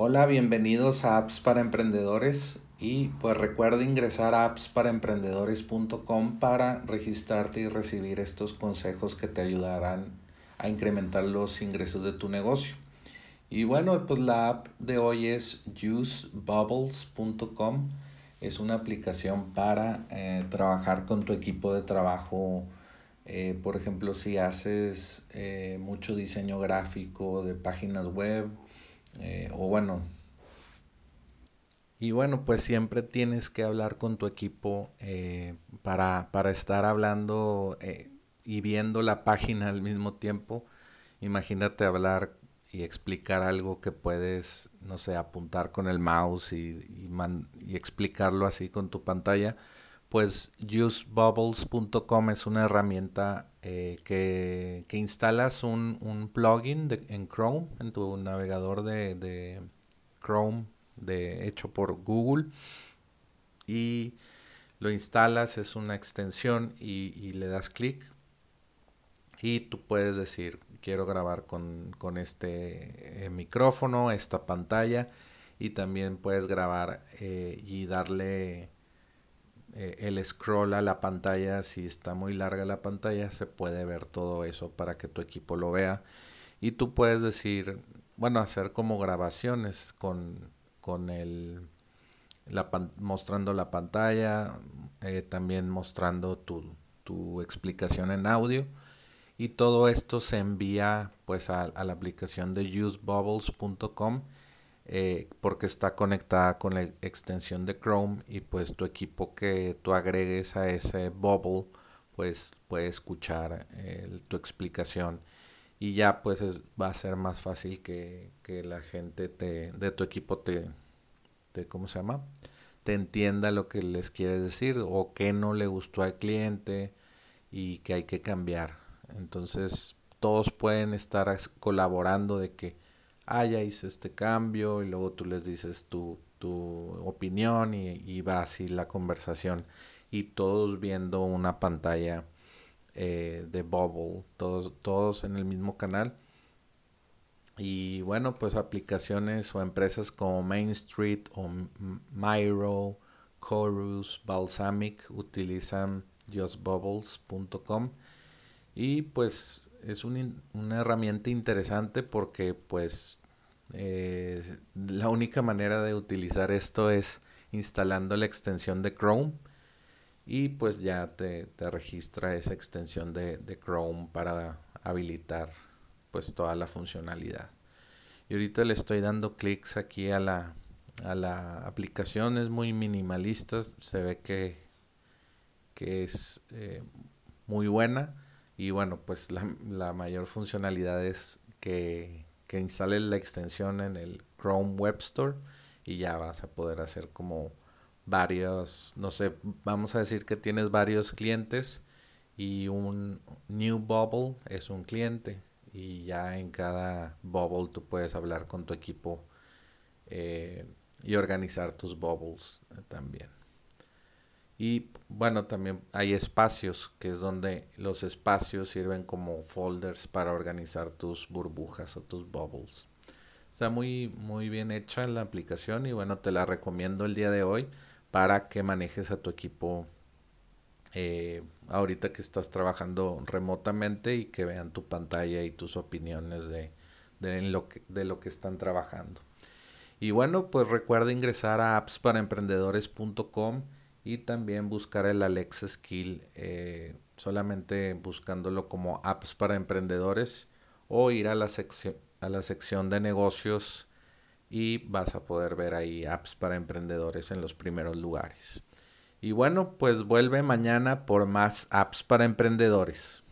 Hola, bienvenidos a Apps para Emprendedores y pues recuerda ingresar a appsparaemprendedores.com para registrarte y recibir estos consejos que te ayudarán a incrementar los ingresos de tu negocio. Y bueno, pues la app de hoy es usebubbles.com. Es una aplicación para eh, trabajar con tu equipo de trabajo. Eh, por ejemplo, si haces eh, mucho diseño gráfico de páginas web, o bueno, y bueno, pues siempre tienes que hablar con tu equipo para, para, estar hablando y viendo la página al mismo tiempo. Imagínate hablar y explicar algo que puedes, no sé, apuntar con el mouse y, y, explicarlo así con tu pantalla, pues usebubbles.com es una herramienta eh, que, que, instalas un, un plugin en Chrome, en tu navegador de, de Chrome de, hecho por Google y lo instalas, es una extensión y, y le das clic. Y tú puedes decir quiero grabar con, este eh, micrófono, esta pantalla y también puedes grabar eh, y darle eh, el scroll a la pantalla. Si está muy larga la pantalla se puede ver todo eso para que tu equipo lo vea. Y tú puedes decir, bueno, hacer como grabaciones con, con el, mostrando la pantalla, también mostrando tu, tu explicación en audio y todo esto se envía pues a, la aplicación de usebubbles.com eh, porque está conectada con la extensión de Chrome y pues tu equipo que tú agregues a ese bubble pues puede escuchar tu explicación y ya pues va a ser más fácil que, la gente te, de tu equipo te, te, ¿cómo se llama? te entienda lo que les quieres decir o que no le gustó al cliente y que hay que cambiar entonces todos pueden estar colaborando de que, ah, ya hice este cambio y luego tú les dices tu, tu opinión y, va así la conversación y todos viendo una pantalla eh, de Bubble, todos, todos en el mismo canal. Y bueno, pues aplicaciones o empresas como Main Street o Myro, Chorus, Balsamic utilizan justbubbles.com y pues es una herramienta interesante porque pues eh, la única manera de utilizar esto es instalando la extensión de Chrome y pues ya te, te registra esa extensión de, de, Chrome para habilitar pues toda la funcionalidad. Y ahorita le estoy dando clics aquí a la, a la aplicación, es muy minimalista, se ve que, que es eh, muy buena y bueno, pues la, la mayor funcionalidad es que, que instales la extensión en el Chrome Web Store y ya vas a poder hacer como varios, no sé, vamos a decir que tienes varios clientes y un new bubble es un cliente y ya en cada bubble tú puedes hablar con tu equipo eh, y organizar tus bubbles también. Y bueno, también hay espacios, que es donde los espacios sirven como folders para organizar tus burbujas o tus bubbles. Está muy, muy bien hecha la aplicación y bueno, te la recomiendo el día de hoy para que manejes a tu equipo eh, ahorita que estás trabajando remotamente y que vean tu pantalla y tus opiniones de, de, lo, que, de lo que están trabajando. Y bueno, pues recuerda ingresar a appsparaemprendedores.com y también buscar el Alexa Skill eh, solamente buscándolo como apps para emprendedores o ir a la, sección, a la sección de negocios y vas a poder ver ahí apps para emprendedores en los primeros lugares. Y bueno, pues vuelve mañana por más apps para emprendedores.